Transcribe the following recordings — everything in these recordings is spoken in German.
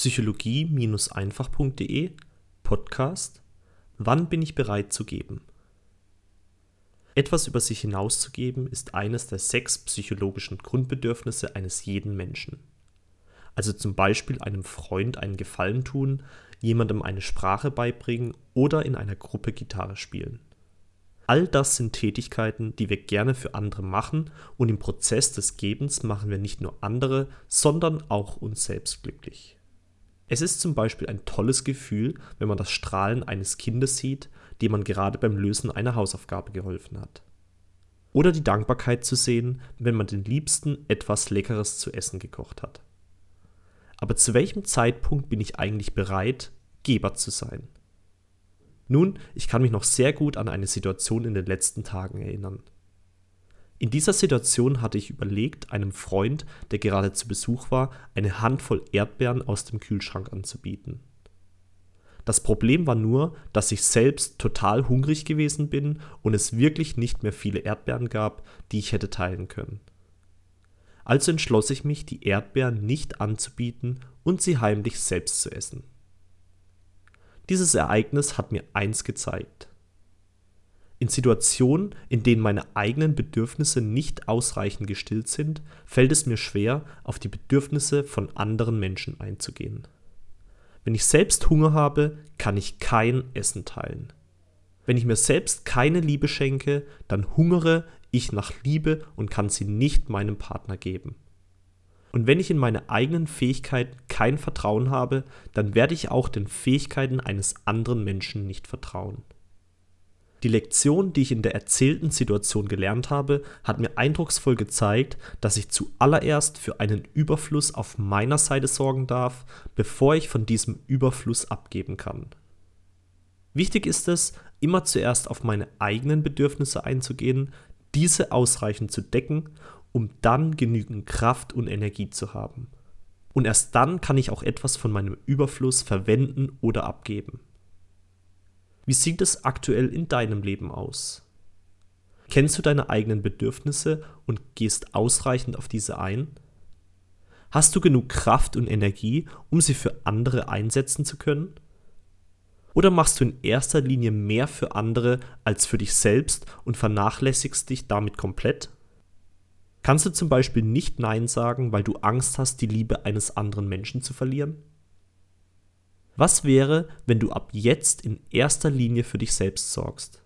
psychologie-einfach.de Podcast Wann bin ich bereit zu geben? Etwas über sich hinauszugeben ist eines der sechs psychologischen Grundbedürfnisse eines jeden Menschen. Also zum Beispiel einem Freund einen Gefallen tun, jemandem eine Sprache beibringen oder in einer Gruppe Gitarre spielen. All das sind Tätigkeiten, die wir gerne für andere machen und im Prozess des Gebens machen wir nicht nur andere, sondern auch uns selbst glücklich. Es ist zum Beispiel ein tolles Gefühl, wenn man das Strahlen eines Kindes sieht, dem man gerade beim Lösen einer Hausaufgabe geholfen hat. Oder die Dankbarkeit zu sehen, wenn man den Liebsten etwas Leckeres zu essen gekocht hat. Aber zu welchem Zeitpunkt bin ich eigentlich bereit, Geber zu sein? Nun, ich kann mich noch sehr gut an eine Situation in den letzten Tagen erinnern. In dieser Situation hatte ich überlegt, einem Freund, der gerade zu Besuch war, eine Handvoll Erdbeeren aus dem Kühlschrank anzubieten. Das Problem war nur, dass ich selbst total hungrig gewesen bin und es wirklich nicht mehr viele Erdbeeren gab, die ich hätte teilen können. Also entschloss ich mich, die Erdbeeren nicht anzubieten und sie heimlich selbst zu essen. Dieses Ereignis hat mir eins gezeigt. In Situationen, in denen meine eigenen Bedürfnisse nicht ausreichend gestillt sind, fällt es mir schwer, auf die Bedürfnisse von anderen Menschen einzugehen. Wenn ich selbst Hunger habe, kann ich kein Essen teilen. Wenn ich mir selbst keine Liebe schenke, dann hungere ich nach Liebe und kann sie nicht meinem Partner geben. Und wenn ich in meine eigenen Fähigkeiten kein Vertrauen habe, dann werde ich auch den Fähigkeiten eines anderen Menschen nicht vertrauen. Die Lektion, die ich in der erzählten Situation gelernt habe, hat mir eindrucksvoll gezeigt, dass ich zuallererst für einen Überfluss auf meiner Seite sorgen darf, bevor ich von diesem Überfluss abgeben kann. Wichtig ist es, immer zuerst auf meine eigenen Bedürfnisse einzugehen, diese ausreichend zu decken um dann genügend Kraft und Energie zu haben. Und erst dann kann ich auch etwas von meinem Überfluss verwenden oder abgeben. Wie sieht es aktuell in deinem Leben aus? Kennst du deine eigenen Bedürfnisse und gehst ausreichend auf diese ein? Hast du genug Kraft und Energie, um sie für andere einsetzen zu können? Oder machst du in erster Linie mehr für andere als für dich selbst und vernachlässigst dich damit komplett? Kannst du zum Beispiel nicht Nein sagen, weil du Angst hast, die Liebe eines anderen Menschen zu verlieren? Was wäre, wenn du ab jetzt in erster Linie für dich selbst sorgst,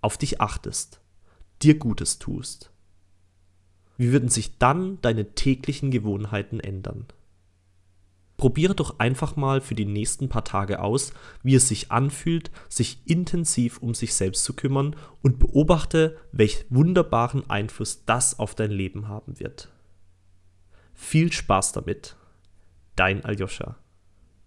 auf dich achtest, dir Gutes tust? Wie würden sich dann deine täglichen Gewohnheiten ändern? Probiere doch einfach mal für die nächsten paar Tage aus, wie es sich anfühlt, sich intensiv um sich selbst zu kümmern und beobachte, welch wunderbaren Einfluss das auf dein Leben haben wird. Viel Spaß damit. Dein Aljoscha.